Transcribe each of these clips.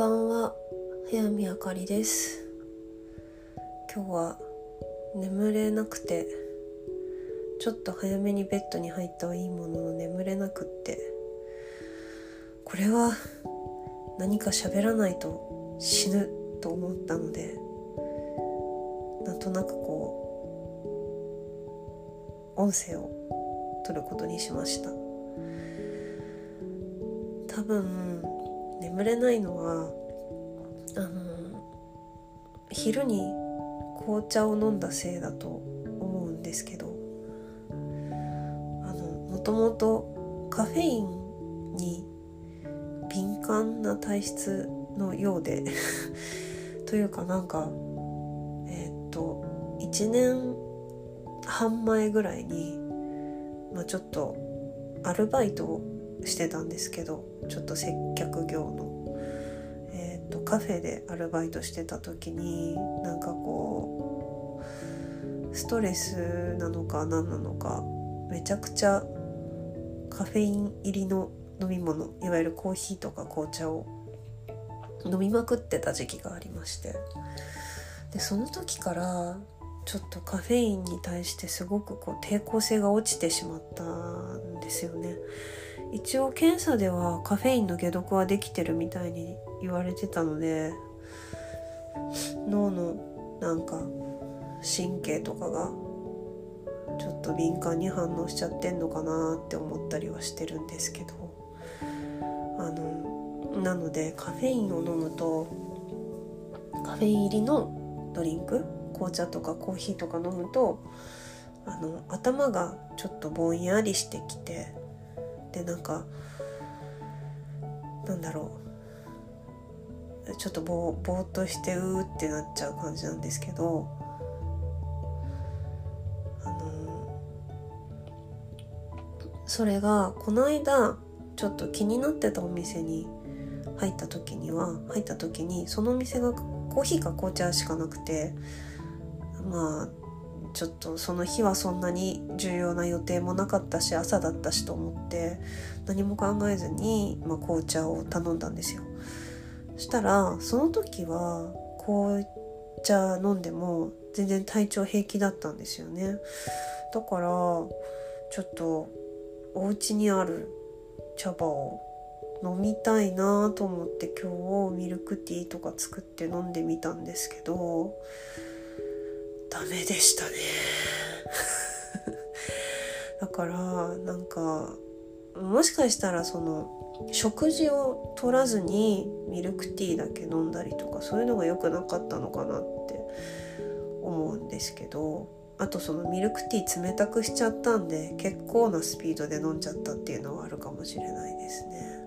ばんは。早見あかりです。今日は眠れなくてちょっと早めにベッドに入ったはいいものの眠れなくってこれは何か喋らないと死ぬと思ったのでなんとなくこう音声を取ることにしました。多分眠れないのはあの昼に紅茶を飲んだせいだと思うんですけどあのもともとカフェインに敏感な体質のようで というかなんかえー、っと1年半前ぐらいに、まあ、ちょっとアルバイトをしてたんですけどちょっと接客業の、カフェでアルバイトしてた時になんかこうストレスなのか何なのかめちゃくちゃカフェイン入りの飲み物いわゆるコーヒーとか紅茶を飲みまくってた時期がありましてでその時からちょっとカフェインに対してすごくこう抵抗性が落ちてしまったんですよね。一応検査ではカフェインの解毒はできてるみたいに言われてたので脳のなんか神経とかがちょっと敏感に反応しちゃってんのかなって思ったりはしてるんですけどあのなのでカフェインを飲むとカフェイン入りのドリンク紅茶とかコーヒーとか飲むとあの頭がちょっとぼんやりしてきてでなんかなんだろう。ちょっとぼぼーっとしてうーってなっちゃう感じなんですけど。あのそれがこの間ちょっと気になってたお店に入った時には入った時にそのお店がコーヒーか紅茶しかなくてまあちょっとその日はそんなに重要な予定もなかったし朝だったしと思って何も考えずに、まあ、紅茶を頼んだんですよ。そしたらその時は紅茶飲んでも全然体調平気だったんですよね。だからちょっとお家にある茶葉を飲みたいなと思って今日ミルクティーとか作って飲んでみたんですけどダメでしたね。だからなんかもしかしたらその食事を取らずにミルクティーだけ飲んだりとかそういうのが良くなかったのかなって思うんですけどあとそのミルクティー冷たくしちゃったんで結構なスピードで飲んじゃったっていうのはあるかもしれないですね。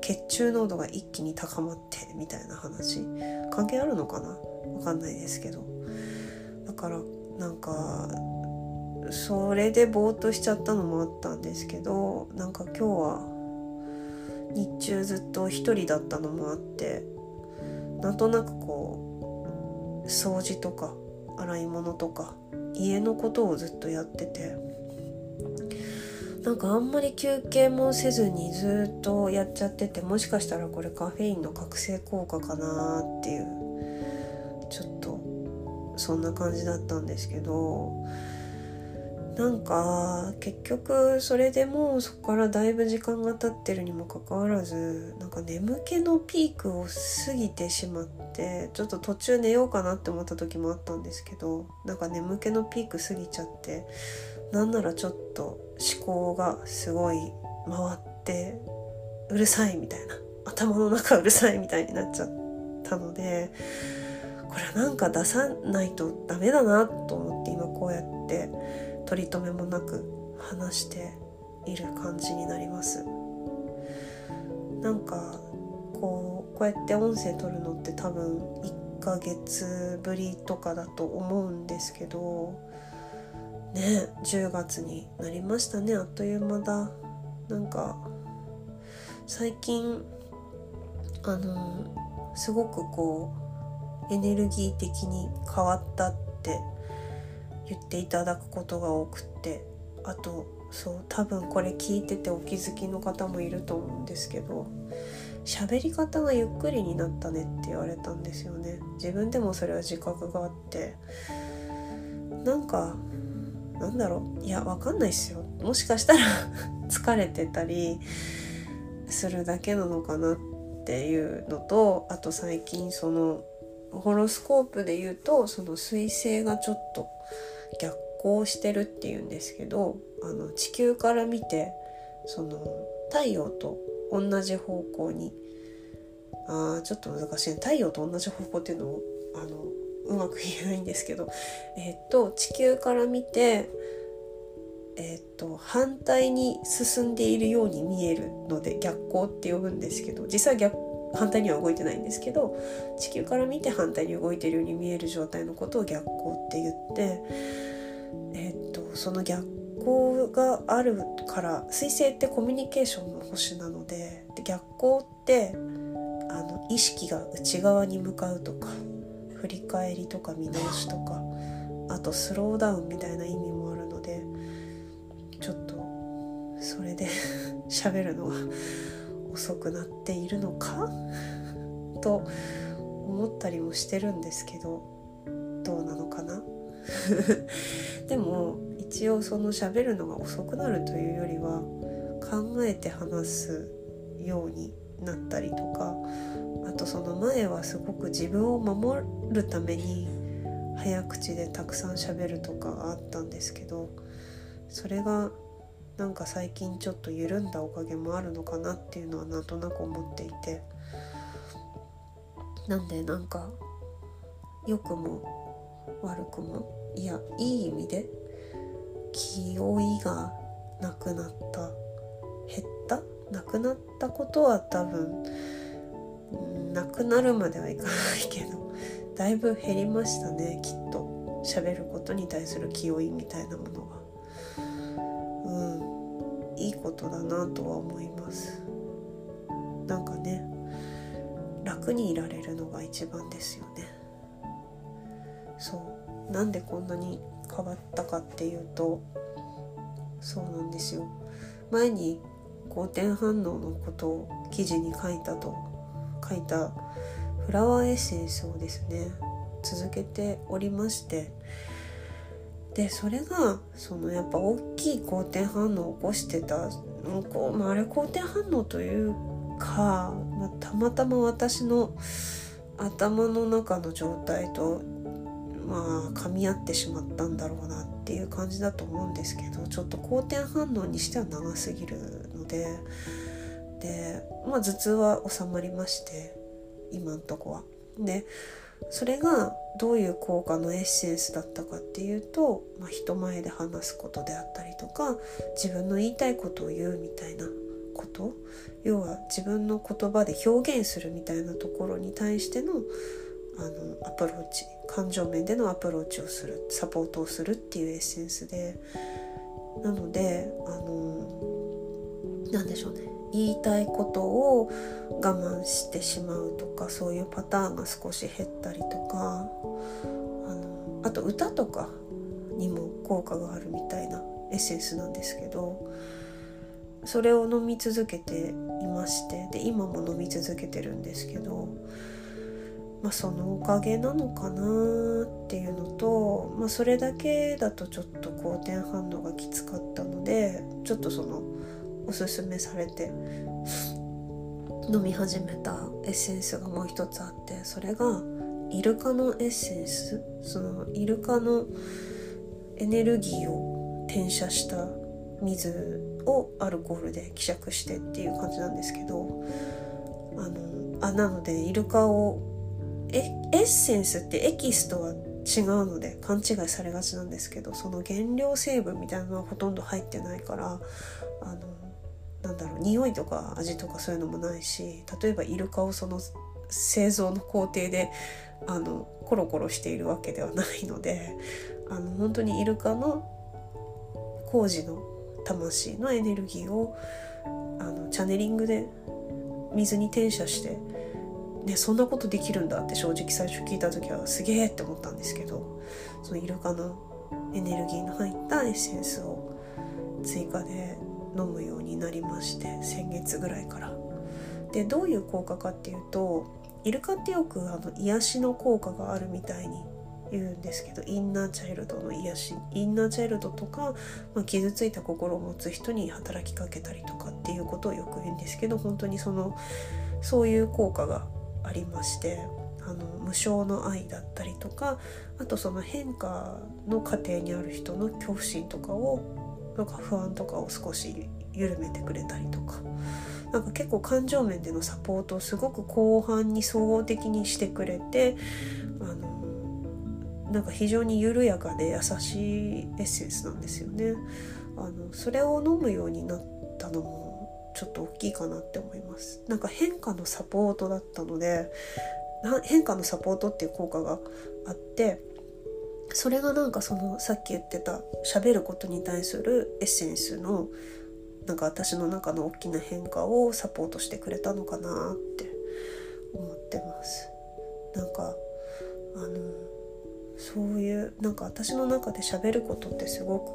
血中濃度が一気に高まってみたいな話関係あるのかな？わかんないですけど。からなんかそれでぼーっとしちゃったのもあったんですけどなんか今日は日中ずっと一人だったのもあってなんとなくこう掃除とか洗い物とか家のことをずっとやっててなんかあんまり休憩もせずにずっとやっちゃっててもしかしたらこれカフェインの覚醒効果かなっていうそんな感じだったんですけどなんか結局それでもうそこからだいぶ時間が経ってるにもかかわらずなんか眠気のピークを過ぎてしまってちょっと途中寝ようかなって思った時もあったんですけどなんか眠気のピーク過ぎちゃってなんならちょっと思考がすごい回ってうるさいみたいな。頭の中うるさいみたいになっちゃったのでこれなんか出さないとダメだなと思って今こうやって取り留めもなく話している感じになります。なんかこうこうやって音声取るのって多分1ヶ月ぶりとかだと思うんですけどね10月になりましたねあっという間だ。なんか最近あのすごくこうエネルギー的に変わったって言っていただくことが多くってあとそう多分これ聞いててお気づきの方もいると思うんですけど喋り方がゆっくりになったねって言われたんですよね。自分でもそれは自覚があってなんかなんだろういやわかんないっすよ。もしかしたら 疲れてたりするだけなのかなっていうのとあと最近そのホロスコープで言うとその彗星がちょっと逆行してるっていうんですけどあの地球から見てその太陽と同じ方向にあちょっと難しい太陽と同じ方向っていうのをあのうまく言えないんですけど、えっ、と地球から見て、えっ、と反対に進んでいるように見えるので逆光って呼ぶんですけど実際逆反対には動いてないんですけど地球から見て反対に動いてるように見える状態のことを逆光って言って、えっ、とその逆光があるから水星ってコミュニケーションの星なのでで逆光ってあの意識が内側に向かうとか振り返りとか見直しとかあとスローダウンみたいな意味もあるのでちょっとそれで 喋るのが遅くなっているのか？と思ったりもしてるんですけどどうなのかな？でも一応その喋るのが遅くなるというよりは考えて話すようになったりとかあとその前はすごく自分を守るために早口でたくさん喋るとかがあったんですけどそれがなんか最近ちょっと緩んだおかげもあるのかなっていうのはなんとなく思っていて。なんでなんか良くも悪くもいやいい意味で気負いがなくなった減ったなくなったことは多分なくなるまではいかないけどだいぶ減りましたねきっと。喋ることに対する気負いみたいなものが。ことだなとは思います。なんかね楽にいられるのが一番ですよね。そう。なんでこんなに変わったかっていうとそうなんですよ。前に好転反応のことを記事に書いたと書いたフラワーエッセンスをですね続けておりましてでそれがそのやっぱ大きい好転反応を起こしてたこう、まあ、あれ好転反応というか、まあ、たまたま私の頭の中の状態とまあ噛み合ってしまったんだろうなっていう感じだと思うんですけどちょっと好転反応にしては長すぎるのでで、まあ、頭痛は収まりまして今んとこは。でそれがどういう効果のエッセンスだったかっていうと、まあ、人前で話すことであったりとか自分の言いたいことを言うみたいなこと。要は自分の言葉で表現するみたいなところに対してのあのアプローチ。感情面でのアプローチをする。サポートをするっていうエッセンスで。なのであの何でしょうね。言いたいことを我慢してしまうとかそういうパターンが少し減ったりとかあのあと歌とかにも効果があるみたいなエッセンスなんですけどそれを飲み続けていましてで今も飲み続けてるんですけどまあ、そのおかげなのかなっていうのと、まあ、それだけだとちょっと好転反応がきつかったのでちょっとそのおすすめされて飲み始めたエッセンスがもう一つあってそれがイルカのエッセンス。そのイルカのエネルギーを転写した水をアルコールで希釈してっていう感じなんですけどあのあなのでイルカをエッセンスってエキスとは違うので勘違いされがちなんですけどその原料成分みたいなのはほとんど入ってないからあのなんだろう匂いとか味とかそういうのもないし例えばイルカをその製造の工程であのコロコロしているわけではないのであの本当にイルカの工事の魂のエネルギーをあのチャネリングで水に転写してね、そんなことできるんだって正直最初聞いた時はすげえって思ったんですけどそのイルカのエネルギーの入ったエッセンスを追加で飲むようになりまして先月ぐらいから。でどういう効果かっていうとイルカってよくあの癒しの効果があるみたいに言うんですけどインナーチャイルドの癒しインナーチャイルドとか、まあ、傷ついた心を持つ人に働きかけたりとかっていうことをよく言うんですけど本当にそのそういう効果がありましてあの無償の愛だったりとかあとその変化の過程にある人の恐怖心とかをなんか不安とかを少し緩めてくれたりとか。なんか結構感情面でのサポートをすごく後半に総合的にしてくれてあのなんか非常に緩やかで優しいエッセンスなんですよね。あのそれを飲むようになったのもちょっと大きいかなって思います。なんか変化のサポートだったので変化のサポートっていう効果があってそれがなんかそのさっき言ってた喋ることに対するエッセンスのなんか私の中の大きな変化をサポートしてくれたのかなって思ってます。なんかあのそういうなんか私の中で喋ることってすごく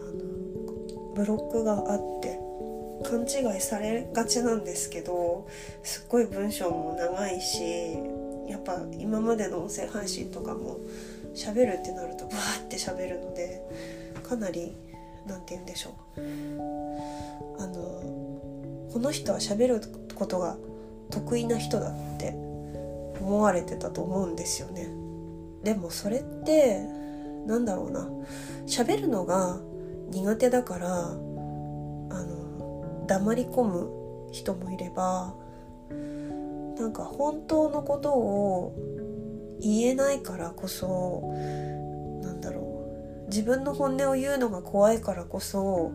あのブロックがあって勘違いされがちなんですけどすっごい文章も長いしやっぱ今までの音声配信とかも喋るってなるとバーって喋るのでかなり何て言うんでしょうあのこの人は喋ることが得意な人だって思われてたと思うんですよね。でもそれってなんだろうな喋るのが苦手だからあの黙り込む人もいればなんか本当のことを言えないからこそなんだろう。自分の本音を言うのが怖いからこそ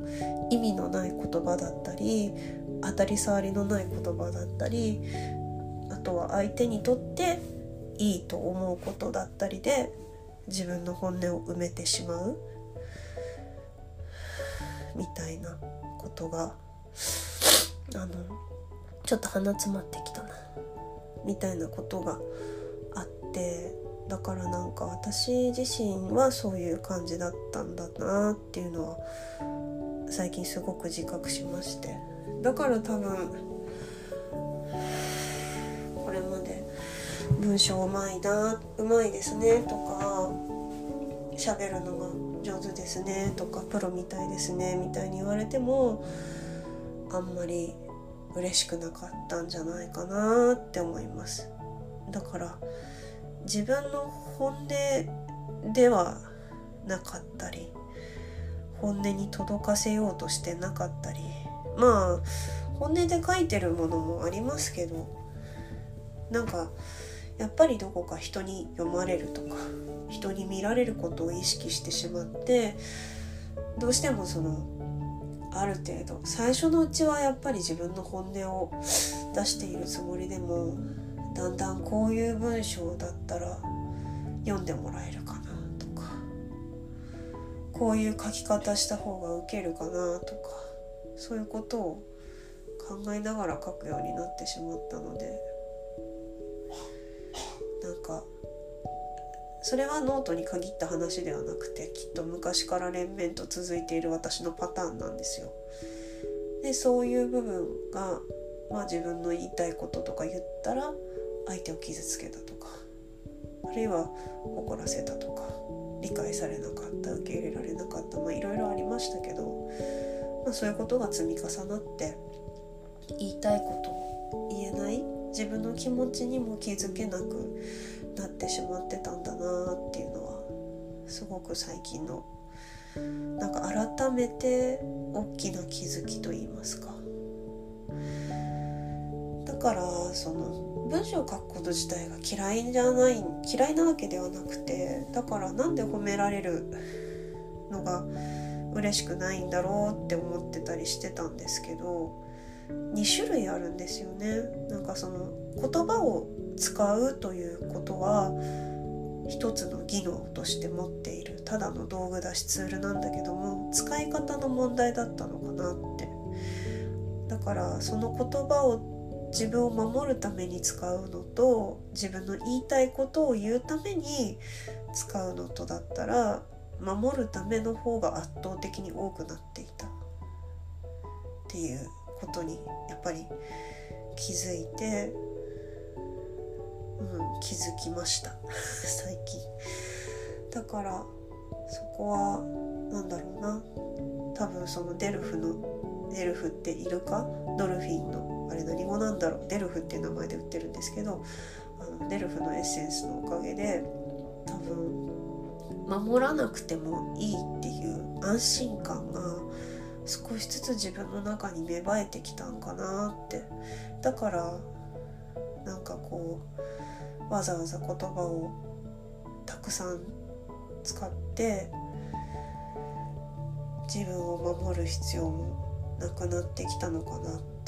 意味のない言葉だったり当たり障りのない言葉だったりあとは相手にとっていいと思うことだったりで自分の本音を埋めてしまう。みたいなことがあのちょっと鼻詰まってきたな。みたいなことがってだからなんか私自身はそういう感じだったんだなっていうのは最近すごく自覚しまして。だから多分これまで文章うまいなうまいですねとか喋るのが上手ですねとかプロみたいですねみたいに言われてもあんまり嬉しくなかったんじゃないかなって思います。だから自分の本音ではなかったり本音に届かせようとしてなかったりまあ本音で書いてるものもありますけどなんかやっぱりどこか人に読まれるとか人に見られることを意識してしまってどうしてもそのある程度最初のうちはやっぱり自分の本音を出しているつもりでもだんだんこういう文章だったら読んでもらえるかなとかこういう書き方した方がウケるかなとかそういうことを考えながら書くようになってしまったのでなんかそれはノートに限った話ではなくてきっと昔から連綿と続いている私のパターンなんですよ。でそういう部分が、まあ、自分の言いたいこととか言ったら相手を傷つけたとかあるいは怒らせたとか理解されなかった受け入れられなかったまいろいろありましたけど、まあ、そういうことが積み重なって言いたいこと言えない自分の気持ちにも気づけなくなってしまってたんだなっていうのはすごく最近のなんか改めて大きな気づきと言いますか。だからその文章を書くこと自体が嫌いじゃない嫌いなわけではなくてだからなんで褒められるのが嬉しくないんだろうって思ってたりしてたんですけど2種類あるんですよね。なんかその言葉を使うということは一つの技能として持っているただの道具だしツールなんだけども使い方の問題だったのかなって。だからその言葉を自分を守るために使うのと自分の言いたいことを言うために使うのとだったら守るための方が圧倒的に多くなっていた。っていうことにやっぱり気づいて、うん、気づきました。最近。だからそこは何だろうな。多分そのデルフのデルフってイルカドルフィンのあれ何語なんだろう。デルフっていう名前で売ってるんですけどあのデルフのエッセンスのおかげで多分守らなくてもいいっていう安心感が少しずつ自分の中に芽生えてきたんかなって。だからなんかこうわざわざ言葉をたくさん使って自分を守る必要もなくなってきたのかなって。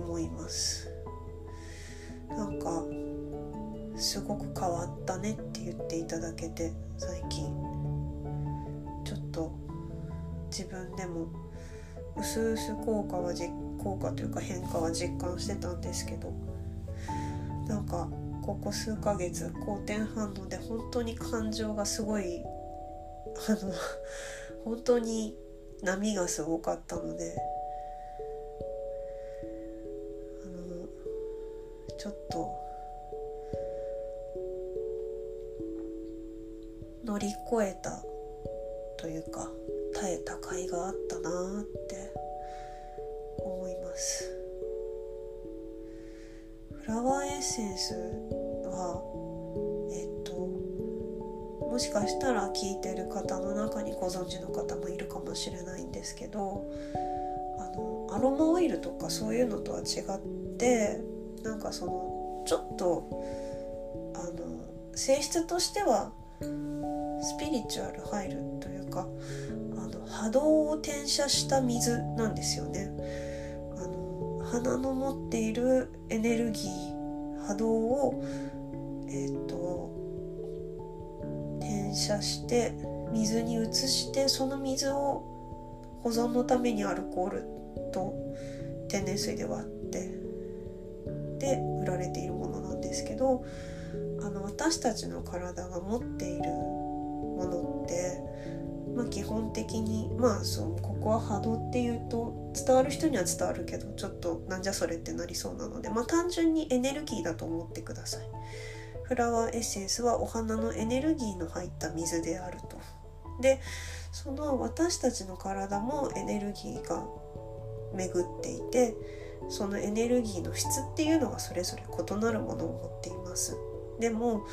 思います。なんかすごく変わったねって言っていただけて最近。ちょっと自分でもうすうす効果は実効果というか変化は実感してたんですけどなんかここ数ヶ月好転反応で本当に感情がすごいあの本当に波がすごかったのでちょっと乗り越えたというか耐えた甲斐があったなって思います。フラワーエッセンスはえっともしかしたら聞いてる方の中にご存知の方もいるかもしれないんですけどあのアロマオイルとかそういうのとは違ってなんかそのちょっとあの性質としてはスピリチュアル入るというかあの波動を転写した水なんですよね。あの花の持っているエネルギー波動をえっ、ー、と転写して水に移してその水を保存のためにアルコールと天然水で割ってで売られているものなんですけどあの私たちの体が持っているものって、まあ、基本的にまあそうここは波動っていうと伝わる人には伝わるけどちょっとなんじゃそれってなりそうなので、まあ、単純にエネルギーだと思ってください。フラワーエッセンスはお花のエネルギーの入った水であると。でその私たちの体もエネルギーが巡っていてそのエネルギーの質っていうのがそれぞれ異なるものを持っていますでも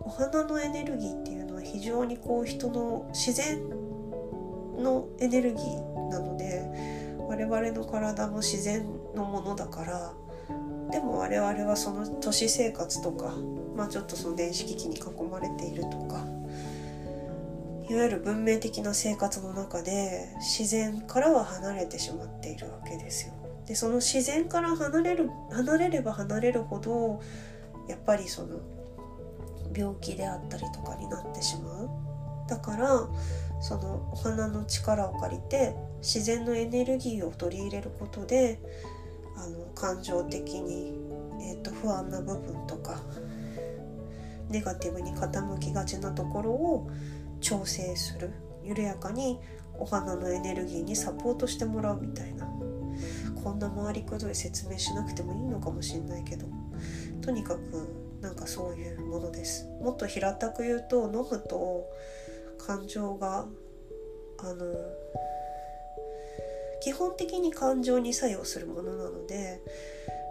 お花のエネルギーっていうのは非常にこう人の自然のエネルギーなので我々の体も自然のものだからでも我々はその都市生活とか、まあ、ちょっとその電子機器に囲まれているとかいわゆる文明的な生活の中で自然からは離れてしまっているわけですよ。でその自然から離れる離れれば離れるほどやっぱりその病気であったりとかになってしまう。だからそのお花の力を借りて自然のエネルギーを取り入れることであの感情的に、えーと、不安な部分とかネガティブに傾きがちなところを調整する。緩やかにお花のエネルギーにサポートしてもらうみたいな。こんな回りくどい説明しなくてもいいのかもしれないけど。とにかくなんかそういうものです。もっと平たく言うと飲むと感情があの基本的に感情に作用するものなので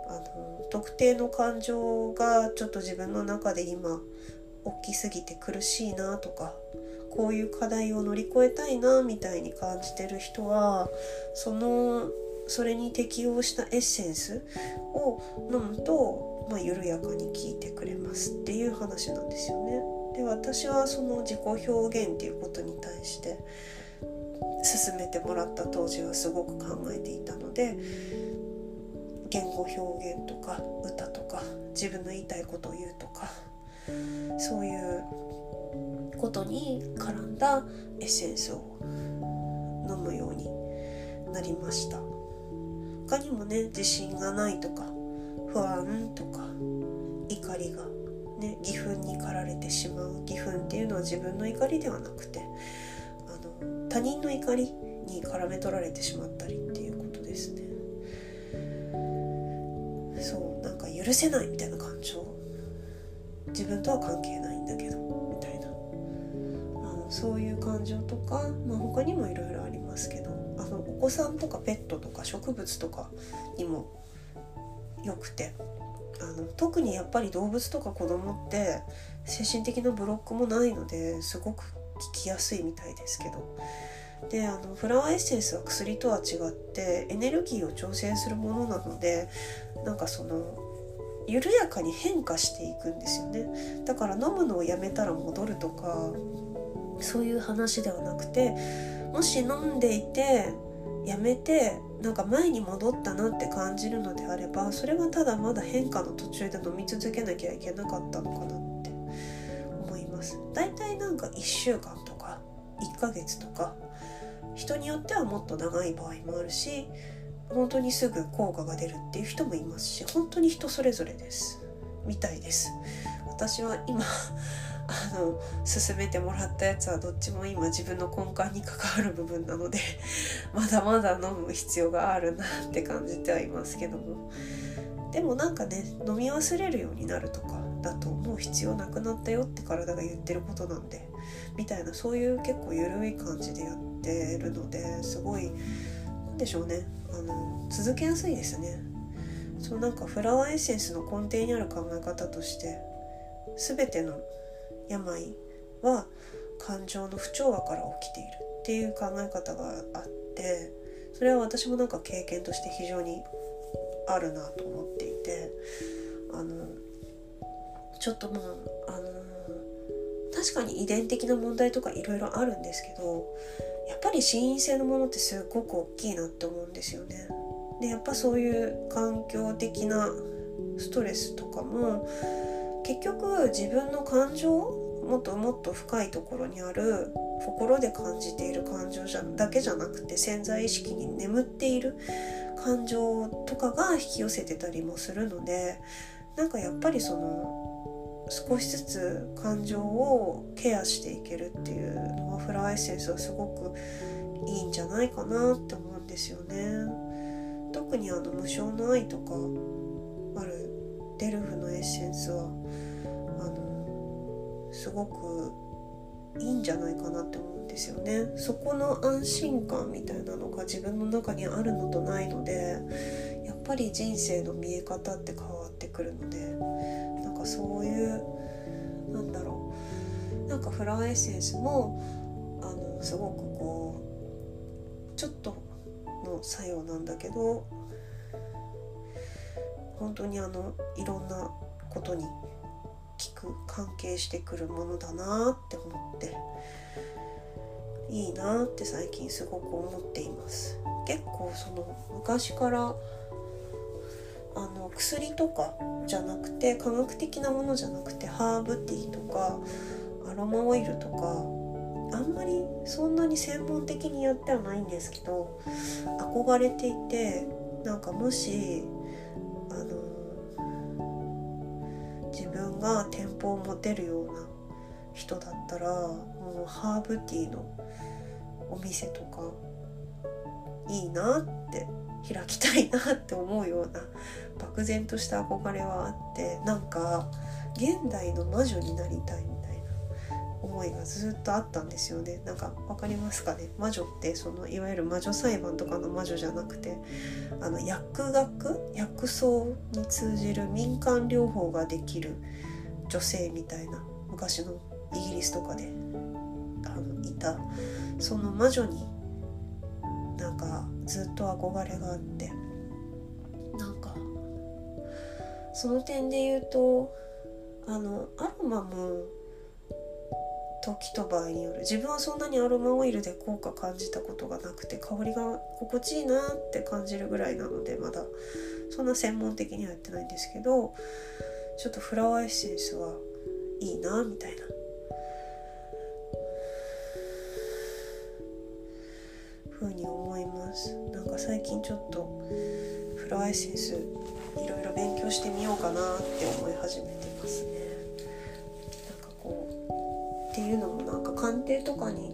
あの特定の感情がちょっと自分の中で今大きすぎて苦しいなとかこういう課題を乗り越えたいなみたいに感じてる人はそのそれに適応したエッセンスを飲むと、まあ、緩やかに効いてくれますっていう話なんですよね。で私はその自己表現っていうことに対して進めてもらった当時はすごく考えていたので言語表現とか歌とか自分の言いたいことを言うとかそういうことに絡んだエッセンスを飲むようになりました。他にもね自信がないとか不安とか怒りがね義憤に駆られてしまう。義憤っていうのは自分の怒りではなくてあの他人の怒りに絡め取られてしまったりっていうことですね。そうなんか許せないみたいな感情。自分とは関係ないんだけどみたいな。あのそういう感情とか、まあ、他にもいろいろありますけど。のお子さんとかペットとか植物とかにもよくてあの特にやっぱり動物とか子供って精神的なブロックもないのですごく効きやすいみたいですけど。であのフラワーエッセンスは薬とは違ってエネルギーを調整するものなのでなんかその緩やかに変化していくんですよね。だから飲むのをやめたら戻るとかそういう話ではなくてもし飲んでいてやめてなんか前に戻ったなって感じるのであればそれはただまだ変化の途中で飲み続けなきゃいけなかったのかなって思います。だいたいなんか1週間とか1ヶ月とか人によってはもっと長い場合もあるし本当にすぐ効果が出るっていう人もいますし本当に人それぞれです。みたいです。私は今あの勧めてもらったやつはどっちも今自分の根幹に関わる部分なのでまだまだ飲む必要があるなって感じてはいますけども。でもなんかね飲み忘れるようになるとかだともう必要なくなったよって体が言ってることなんでみたいなそういう結構緩い感じでやってるのですごい何でしょうね。あの続けやすいですね。そうなんかフラワーエッセンスの根底にある考え方として全ての病は感情の不調和から起きているっていう考え方があってそれは私もなんか経験として非常にあるなと思っていてあのちょっとまああの確かに遺伝的な問題とかいろいろあるんですけどやっぱり心因性のものってすごく大きいなって思うんですよね。でやっぱそういう環境的なストレスとかも結局自分の感情もっともっと深いところにある心で感じている感情じゃだけじゃなくて潜在意識に眠っている感情とかが引き寄せてたりもするのでなんかやっぱりその少しずつ感情をケアしていけるっていうのはフラワーエッセンスはすごくいいんじゃないかなって思うんですよね。特にあの無償の愛とかあるデルフのエッセンスはあのすごくいいんじゃないかなって思うんですよね。そこの安心感みたいなのが自分の中にあるのとないのでやっぱり人生の見え方って変わってくるのでなんかそういうなんだろう。なんかフラワーエッセンスもあのすごくこうちょっとの作用なんだけど本当にあのいろんなことに聞く関係してくるものだなって思っていいなって最近すごく思っています。結構その昔からあの薬とかじゃなくて科学的なものじゃなくてハーブティーとかアロマオイルとかあんまりそんなに専門的にやってはないんですけど憧れていてなんかもしあの自分が店舗を持てるような人だったらもうハーブティーのお店とかいいなって開きたいなって思うような漠然とした憧れはあってなんか現代の魔女になりたいみ思いがずっとあったんですよね。なんか分かりますかね？魔女ってそのいわゆる魔女裁判とかの魔女じゃなくてあの薬学？薬草に通じる民間療法ができる女性みたいな昔のイギリスとかであのいた。その魔女になんかずっと憧れがあってなんかその点で言うとあのアロマも時と場合による。自分はそんなにアロマオイルで効果感じたことがなくて香りが心地いいなって感じるぐらいなのでまだそんな専門的にはやってないんですけどちょっとフラワーエッセンスはいいなみたいな。風に思います。なんか最近ちょっとフラワーエッセンスいろいろ勉強してみようかなって思い始めてます。っていうのもなんか鑑定とかに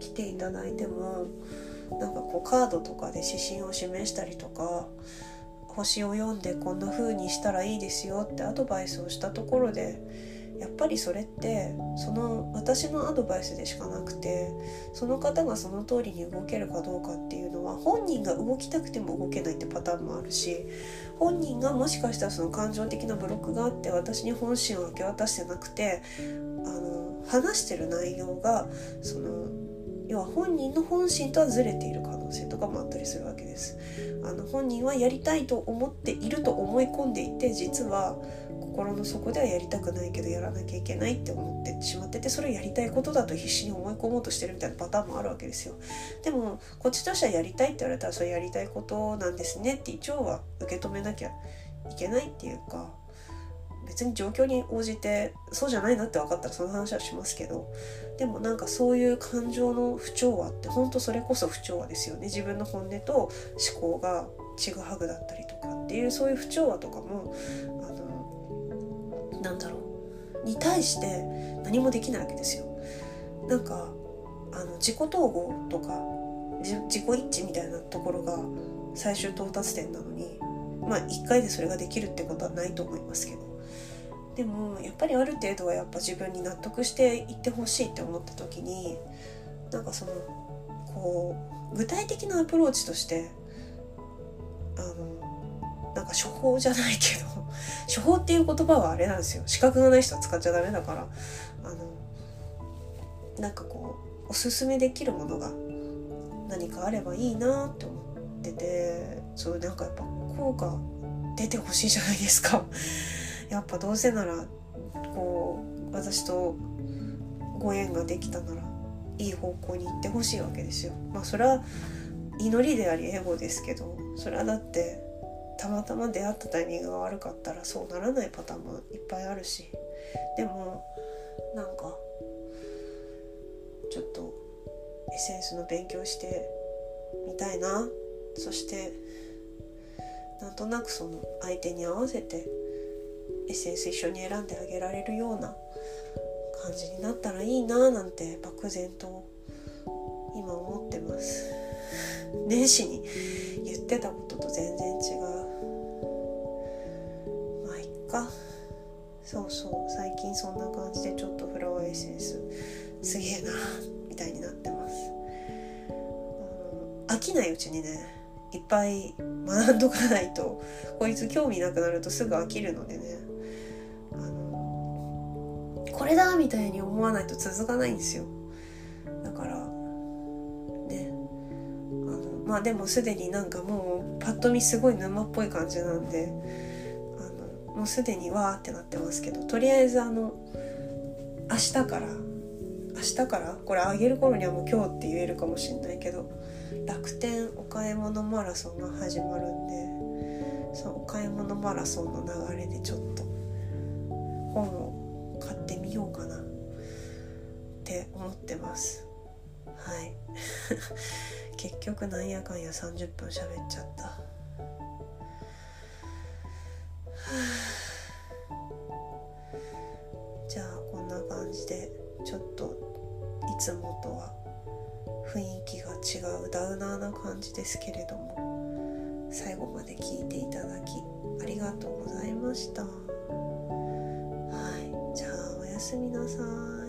来ていただいてもなんかこうカードとかで指針を示したりとか星を読んでこんな風にしたらいいですよってアドバイスをしたところでやっぱりそれってその私のアドバイスでしかなくてその方がその通りに動けるかどうかっていうのは本人が動きたくても動けないってパターンもあるし本人がもしかしたらその感情的なブロックがあって私に本心を明け渡してなくてあの話してる内容がその要は本人の本心とはずれている可能性とかもあったりするわけです。あの本人はやりたいと思っていると思い込んでいて実は心の底ではやりたくないけどやらなきゃいけないって思ってしまっててそれをやりたいことだと必死に思い込もうとしてるみたいなパターンもあるわけですよ。でもこっちとしてはやりたいって言われたらそれやりたいことなんですねって一応は受け止めなきゃいけないっていうか別に状況に応じてそうじゃないなって分かったらその話はしますけどでもなんかそういう感情の不調和って本当それこそ不調和ですよね。自分の本音と思考がちぐはぐだったりとかっていうそういう不調和とかもなんだろうに対して何もできないわけですよ。なんかあの自己統合とか自己一致みたいなところが最終到達点なのにまあ一回でそれができるってことはないと思いますけどでもやっぱりある程度はやっぱ自分に納得していってほしいって思った時になんかそのこう具体的なアプローチとしてあのなんか処方じゃないけど 処方っていう言葉はあれなんですよ。資格がない人は使っちゃダメだから。あのなんかこうおすすめできるものが何かあればいいなって思っててそうなんかやっぱ効果出てほしいじゃないですか。やっぱどうせならこう私とご縁ができたならいい方向に行ってほしいわけですよ。まあそれは祈りでありエゴですけどそれはだってたまたま出会ったタイミングが悪かったらそうならないパターンもいっぱいあるし。でもなんかちょっとエッセンスの勉強してみたいな。そしてなんとなくその相手に合わせてエッセンス一緒に選んであげられるような感じになったらいいななんて漠然と今思ってます。年始に言ってたことと全然か。そうそう最近そんな感じでちょっとフラワーエッセンスすげえな みたいになってます、うん、飽きないうちにねいっぱい学んどかないとこいつ興味なくなるとすぐ飽きるのでね。あのこれだみたいに思わないと続かないんですよ。だからね。あのまあでもすでになんかもうパッと見すごい沼っぽい感じなんでもうすでにわーってなってますけどとりあえずあの明日から明日からこれあげる頃にはもう今日って言えるかもしんないけど楽天お買い物マラソンが始まるんでそのお買い物マラソンの流れでちょっと本を買ってみようかなって思ってます。はい。結局なんやかんや30分喋っちゃった。じですけれども最後まで聞いていただきありがとうございました。はい。じゃあおやすみなさい。